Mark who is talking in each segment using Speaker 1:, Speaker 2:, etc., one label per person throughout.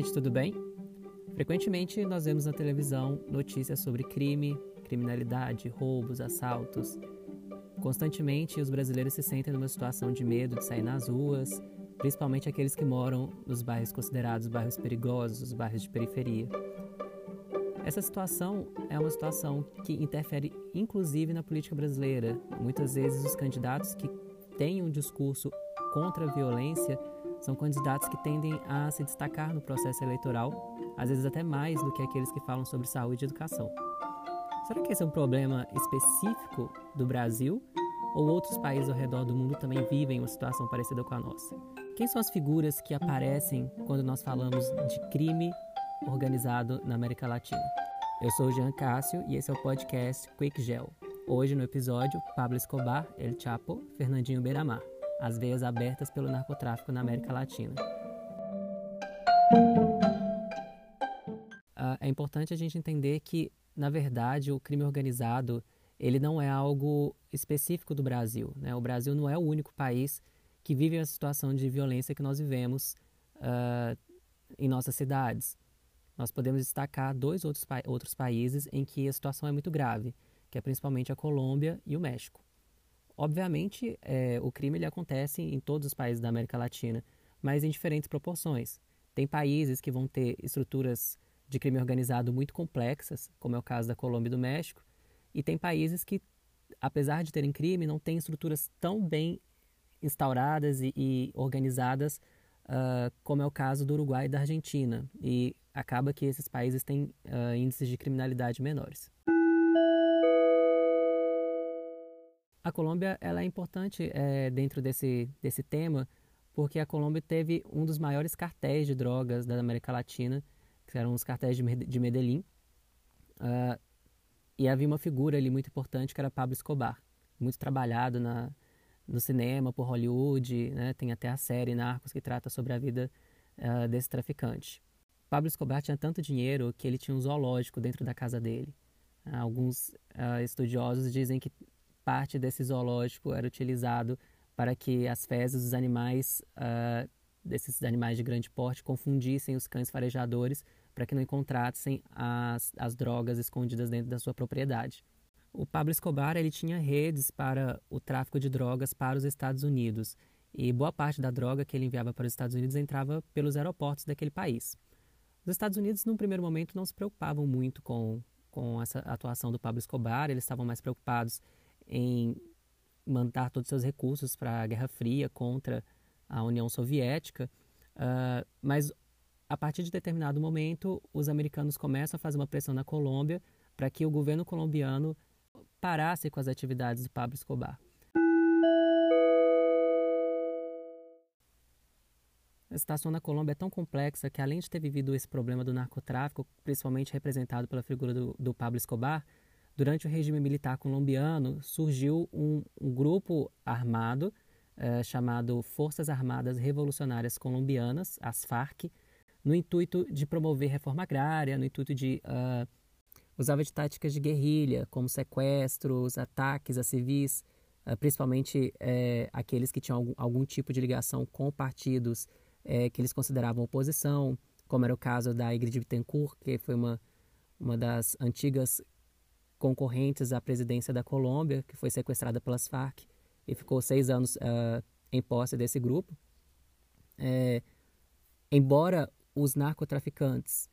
Speaker 1: gente, tudo bem? Frequentemente nós vemos na televisão notícias sobre crime, criminalidade, roubos, assaltos. Constantemente os brasileiros se sentem numa situação de medo de sair nas ruas, principalmente aqueles que moram nos bairros considerados bairros perigosos, os bairros de periferia. Essa situação é uma situação que interfere inclusive na política brasileira. Muitas vezes os candidatos que têm um discurso contra a violência são candidatos que tendem a se destacar no processo eleitoral, às vezes até mais do que aqueles que falam sobre saúde e educação. Será que esse é um problema específico do Brasil ou outros países ao redor do mundo também vivem uma situação parecida com a nossa? Quem são as figuras que aparecem quando nós falamos de crime organizado na América Latina? Eu sou o Jean Cássio e esse é o podcast Quick Gel. Hoje no episódio, Pablo Escobar, El Chapo, Fernandinho Beiramar as veias abertas pelo narcotráfico na América Latina. Uh, é importante a gente entender que, na verdade, o crime organizado ele não é algo específico do Brasil. Né? O Brasil não é o único país que vive a situação de violência que nós vivemos uh, em nossas cidades. Nós podemos destacar dois outros, pa outros países em que a situação é muito grave, que é principalmente a Colômbia e o México. Obviamente, é, o crime ele acontece em todos os países da América Latina, mas em diferentes proporções. Tem países que vão ter estruturas de crime organizado muito complexas, como é o caso da Colômbia e do México, e tem países que, apesar de terem crime, não têm estruturas tão bem instauradas e, e organizadas uh, como é o caso do Uruguai e da Argentina. E acaba que esses países têm uh, índices de criminalidade menores. A Colômbia ela é importante é, dentro desse, desse tema porque a Colômbia teve um dos maiores cartéis de drogas da América Latina, que eram os cartéis de Medellín. Uh, e havia uma figura ali muito importante que era Pablo Escobar, muito trabalhado na, no cinema por Hollywood, né? tem até a série Narcos que trata sobre a vida uh, desse traficante. Pablo Escobar tinha tanto dinheiro que ele tinha um zoológico dentro da casa dele. Alguns uh, estudiosos dizem que parte desse zoológico era utilizado para que as fezes dos animais, uh, desses animais de grande porte, confundissem os cães farejadores para que não encontrassem as, as drogas escondidas dentro da sua propriedade. O Pablo Escobar ele tinha redes para o tráfico de drogas para os Estados Unidos e boa parte da droga que ele enviava para os Estados Unidos entrava pelos aeroportos daquele país. Os Estados Unidos, num primeiro momento, não se preocupavam muito com, com essa atuação do Pablo Escobar, eles estavam mais preocupados em mandar todos os seus recursos para a Guerra Fria contra a União Soviética, uh, mas a partir de determinado momento, os americanos começam a fazer uma pressão na Colômbia para que o governo colombiano parasse com as atividades do Pablo Escobar. A situação na Colômbia é tão complexa que, além de ter vivido esse problema do narcotráfico, principalmente representado pela figura do, do Pablo Escobar, durante o regime militar colombiano, surgiu um, um grupo armado eh, chamado Forças Armadas Revolucionárias Colombianas, as FARC, no intuito de promover reforma agrária, no intuito de uh, usava de táticas de guerrilha, como sequestros, ataques a civis, uh, principalmente uh, aqueles que tinham algum, algum, tipo de ligação com partidos que eles consideravam oposição, como era o caso da Ingrid Bittencourt, que foi uma, uma das antigas concorrentes à presidência da Colômbia, que foi sequestrada pelas Farc e ficou seis anos uh, em posse desse grupo. É, embora os narcotraficantes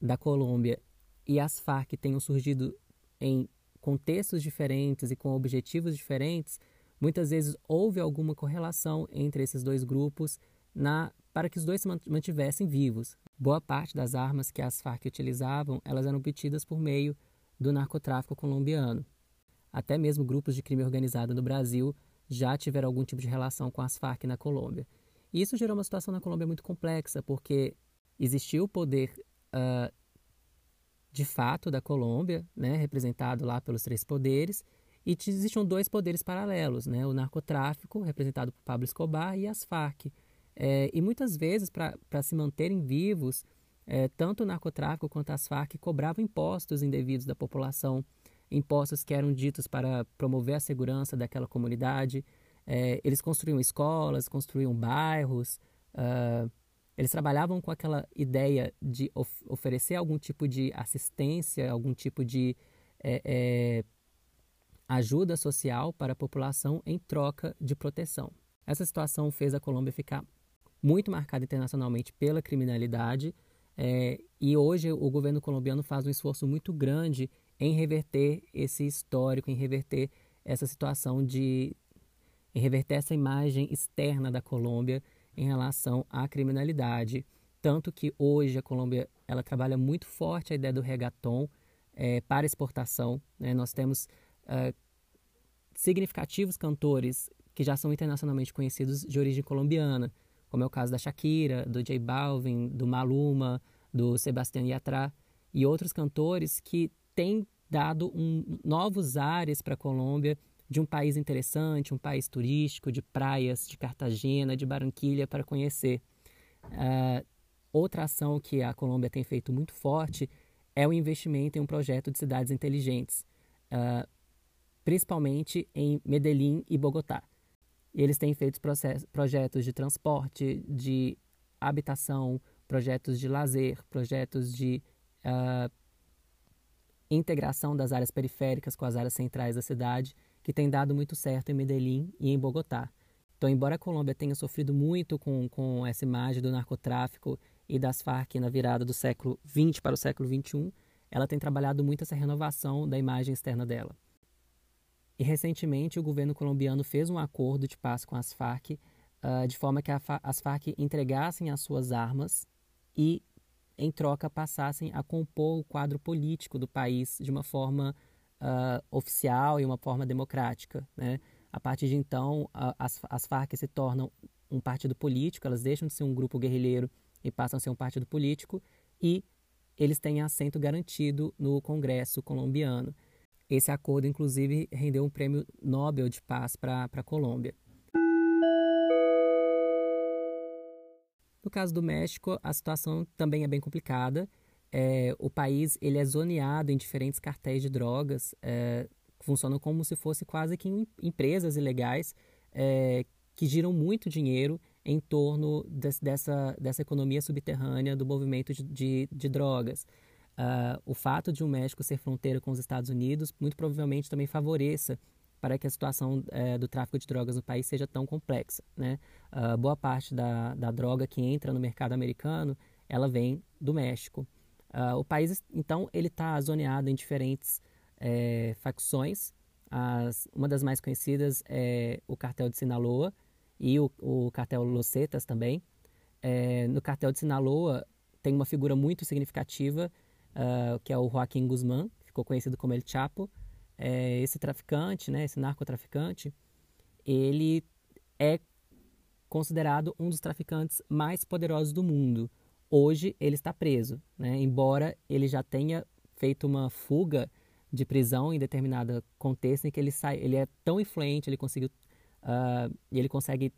Speaker 1: da Colômbia e as Farc tenham surgido em contextos diferentes e com objetivos diferentes, muitas vezes houve alguma correlação entre esses dois grupos na, para que os dois se mantivessem vivos. Boa parte das armas que as Farc utilizavam, elas eram obtidas por meio do narcotráfico colombiano. Até mesmo grupos de crime organizado no Brasil já tiveram algum tipo de relação com as Farc na Colômbia. E isso gerou uma situação na Colômbia muito complexa, porque existiu o poder uh, de fato da Colômbia, né, representado lá pelos três poderes, e existiam dois poderes paralelos, né, o narcotráfico, representado por Pablo Escobar, e as Farc. É, e muitas vezes, para se manterem vivos, é, tanto o narcotráfico quanto as Farc cobravam impostos indevidos da população, impostos que eram ditos para promover a segurança daquela comunidade. É, eles construíam escolas, construíam bairros, uh, eles trabalhavam com aquela ideia de of oferecer algum tipo de assistência, algum tipo de é, é, ajuda social para a população em troca de proteção. Essa situação fez a Colômbia ficar muito marcada internacionalmente pela criminalidade é, e hoje o governo colombiano faz um esforço muito grande em reverter esse histórico, em reverter essa situação de em reverter essa imagem externa da Colômbia em relação à criminalidade. Tanto que hoje a Colômbia ela trabalha muito forte a ideia do reggaeton é, para exportação. Né? Nós temos uh, significativos cantores que já são internacionalmente conhecidos de origem colombiana, como é o caso da Shakira, do J Balvin, do Maluma, do Sebastián Yatra e outros cantores que têm dado um, novos ares para a Colômbia de um país interessante, um país turístico, de praias, de Cartagena, de Barranquilha para conhecer. Uh, outra ação que a Colômbia tem feito muito forte é o investimento em um projeto de cidades inteligentes, uh, principalmente em Medellín e Bogotá. Eles têm feito projetos de transporte, de habitação, projetos de lazer, projetos de uh, integração das áreas periféricas com as áreas centrais da cidade que tem dado muito certo em Medellín e em Bogotá. Então, embora a Colômbia tenha sofrido muito com, com essa imagem do narcotráfico e das Farc na virada do século XX para o século XXI, ela tem trabalhado muito essa renovação da imagem externa dela. E recentemente o governo colombiano fez um acordo de paz com as Farc, uh, de forma que as Farc entregassem as suas armas e, em troca, passassem a compor o quadro político do país de uma forma uh, oficial e uma forma democrática. Né? A partir de então, as, as Farc se tornam um partido político, elas deixam de ser um grupo guerrilheiro e passam a ser um partido político, e eles têm assento garantido no Congresso colombiano. Esse acordo, inclusive, rendeu um prêmio Nobel de Paz para a Colômbia. No caso do México, a situação também é bem complicada é, o país ele é zoneado em diferentes cartéis de drogas, é, funcionam como se fosse quase que empresas ilegais é, que giram muito dinheiro em torno de, dessa, dessa economia subterrânea do movimento de, de, de drogas. Uh, o fato de o México ser fronteira com os Estados Unidos muito provavelmente também favoreça para que a situação é, do tráfico de drogas no país seja tão complexa. Né? Uh, boa parte da, da droga que entra no mercado americano ela vem do México. Uh, o país, então, ele está zoneado em diferentes é, facções. As, uma das mais conhecidas é o cartel de Sinaloa e o, o cartel Los Zetas também. É, no cartel de Sinaloa tem uma figura muito significativa, uh, que é o Joaquim Guzmán, ficou conhecido como El Chapo. É, esse traficante, né, esse narcotraficante, ele é considerado um dos traficantes mais poderosos do mundo. Hoje ele está preso, né? embora ele já tenha feito uma fuga de prisão em determinado contexto em que ele sai, ele é tão influente, ele conseguiu, uh, ele consegue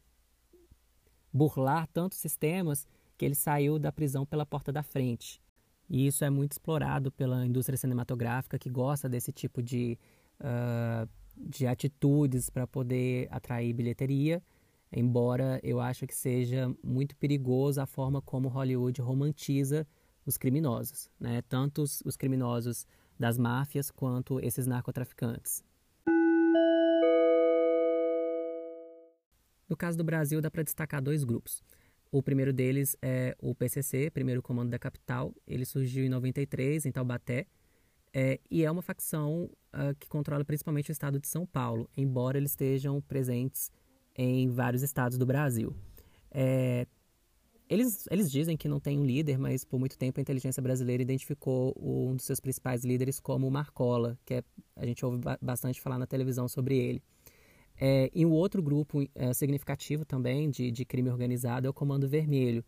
Speaker 1: burlar tantos sistemas que ele saiu da prisão pela porta da frente. E isso é muito explorado pela indústria cinematográfica que gosta desse tipo de, uh, de atitudes para poder atrair bilheteria embora eu acho que seja muito perigoso a forma como Hollywood romantiza os criminosos, né? tanto os, os criminosos das máfias quanto esses narcotraficantes. No caso do Brasil, dá para destacar dois grupos. O primeiro deles é o PCC, Primeiro Comando da Capital. Ele surgiu em 93, em Taubaté, é, e é uma facção uh, que controla principalmente o estado de São Paulo, embora eles estejam presentes em vários estados do Brasil. É, eles, eles dizem que não tem um líder, mas por muito tempo a inteligência brasileira identificou um dos seus principais líderes como o Marcola, que é, a gente ouve bastante falar na televisão sobre ele. É, e um outro grupo é, significativo também de, de crime organizado é o Comando Vermelho.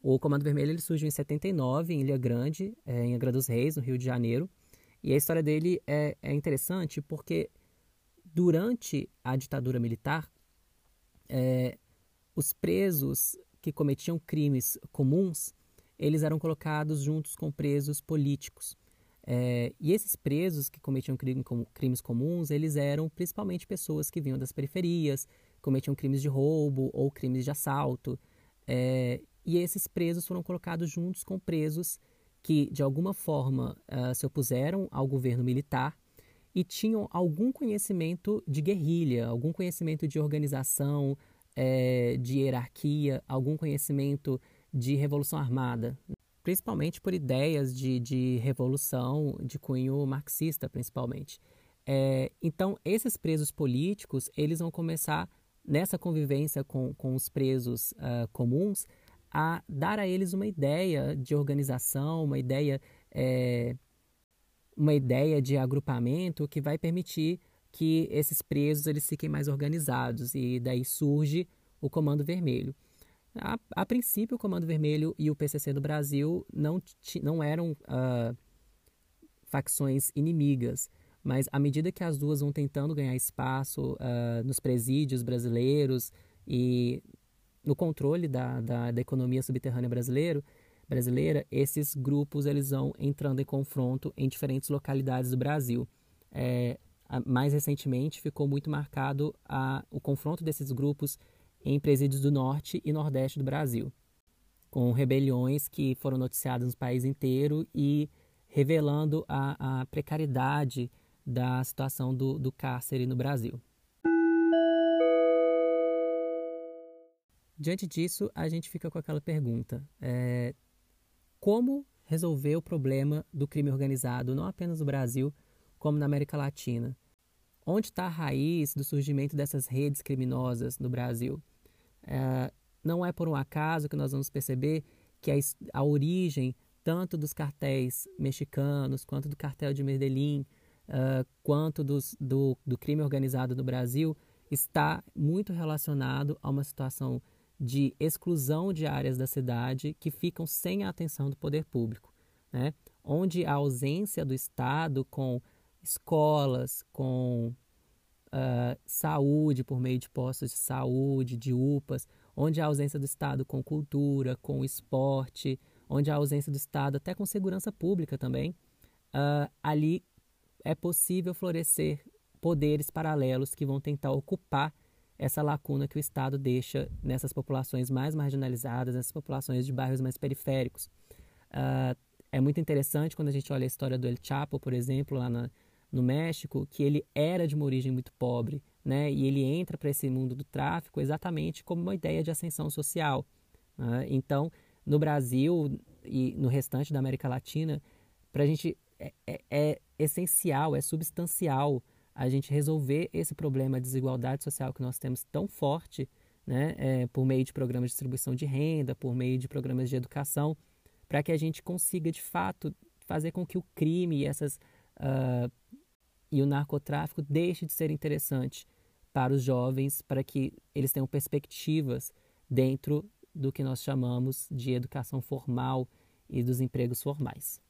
Speaker 1: O Comando Vermelho ele surgiu em 79, em Ilha Grande, é, em Angra dos Reis, no Rio de Janeiro. E a história dele é, é interessante porque durante a ditadura militar, é, os presos que cometiam crimes comuns, eles eram colocados juntos com presos políticos. É, e esses presos que cometiam crime, com, crimes comuns, eles eram principalmente pessoas que vinham das periferias, cometiam crimes de roubo ou crimes de assalto. É, e esses presos foram colocados juntos com presos que, de alguma forma, uh, se opuseram ao governo militar e tinham algum conhecimento de guerrilha, algum conhecimento de organização, é, de hierarquia, algum conhecimento de revolução armada, principalmente por ideias de, de revolução de cunho marxista, principalmente. É, então, esses presos políticos, eles vão começar, nessa convivência com, com os presos uh, comuns, a dar a eles uma ideia de organização, uma ideia, é, uma ideia de agrupamento que vai permitir que esses presos eles fiquem mais organizados e daí surge o Comando Vermelho. A, a princípio, o Comando Vermelho e o PCC do Brasil não, não eram uh, facções inimigas, mas à medida que as duas vão tentando ganhar espaço uh, nos presídios brasileiros e no controle da, da, da economia subterrânea brasileiro, brasileira, esses grupos eles vão entrando em confronto em diferentes localidades do Brasil. É, mais recentemente ficou muito marcado a, o confronto desses grupos em presídios do norte e nordeste do Brasil, com rebeliões que foram noticiadas no país inteiro e revelando a, a precariedade da situação do, do cárcere no Brasil. Diante disso, a gente fica com aquela pergunta: é, como resolver o problema do crime organizado, não apenas no Brasil, como na América Latina? Onde está a raiz do surgimento dessas redes criminosas no Brasil? É, não é por um acaso que nós vamos perceber que a, a origem tanto dos cartéis mexicanos, quanto do cartel de Medellín, uh, quanto dos, do, do crime organizado no Brasil, está muito relacionado a uma situação de exclusão de áreas da cidade que ficam sem a atenção do poder público, né? onde a ausência do Estado com escolas, com uh, saúde por meio de postos de saúde, de UPAs, onde a ausência do Estado com cultura, com esporte, onde a ausência do Estado até com segurança pública também, uh, ali é possível florescer poderes paralelos que vão tentar ocupar essa lacuna que o Estado deixa nessas populações mais marginalizadas, nessas populações de bairros mais periféricos. Uh, é muito interessante quando a gente olha a história do El Chapo, por exemplo, lá na, no México, que ele era de uma origem muito pobre, né? E ele entra para esse mundo do tráfico exatamente como uma ideia de ascensão social. Né? Então, no Brasil e no restante da América Latina, para a gente é, é, é essencial, é substancial a gente resolver esse problema de desigualdade social que nós temos tão forte, né, é, por meio de programas de distribuição de renda, por meio de programas de educação, para que a gente consiga de fato fazer com que o crime e essas uh, e o narcotráfico deixe de ser interessante para os jovens, para que eles tenham perspectivas dentro do que nós chamamos de educação formal e dos empregos formais.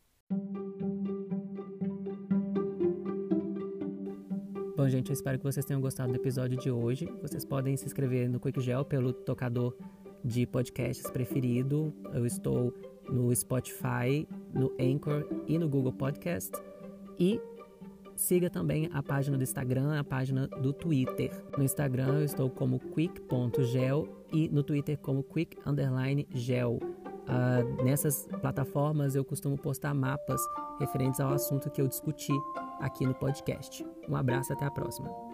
Speaker 1: Bom, gente, eu espero que vocês tenham gostado do episódio de hoje. Vocês podem se inscrever no QuickGel pelo tocador de podcasts preferido. Eu estou no Spotify, no Anchor e no Google Podcast. E siga também a página do Instagram, a página do Twitter. No Instagram eu estou como quick.gel e no Twitter como quick_gel. Uh, nessas plataformas eu costumo postar mapas referentes ao assunto que eu discuti aqui no podcast. Um abraço, até a próxima.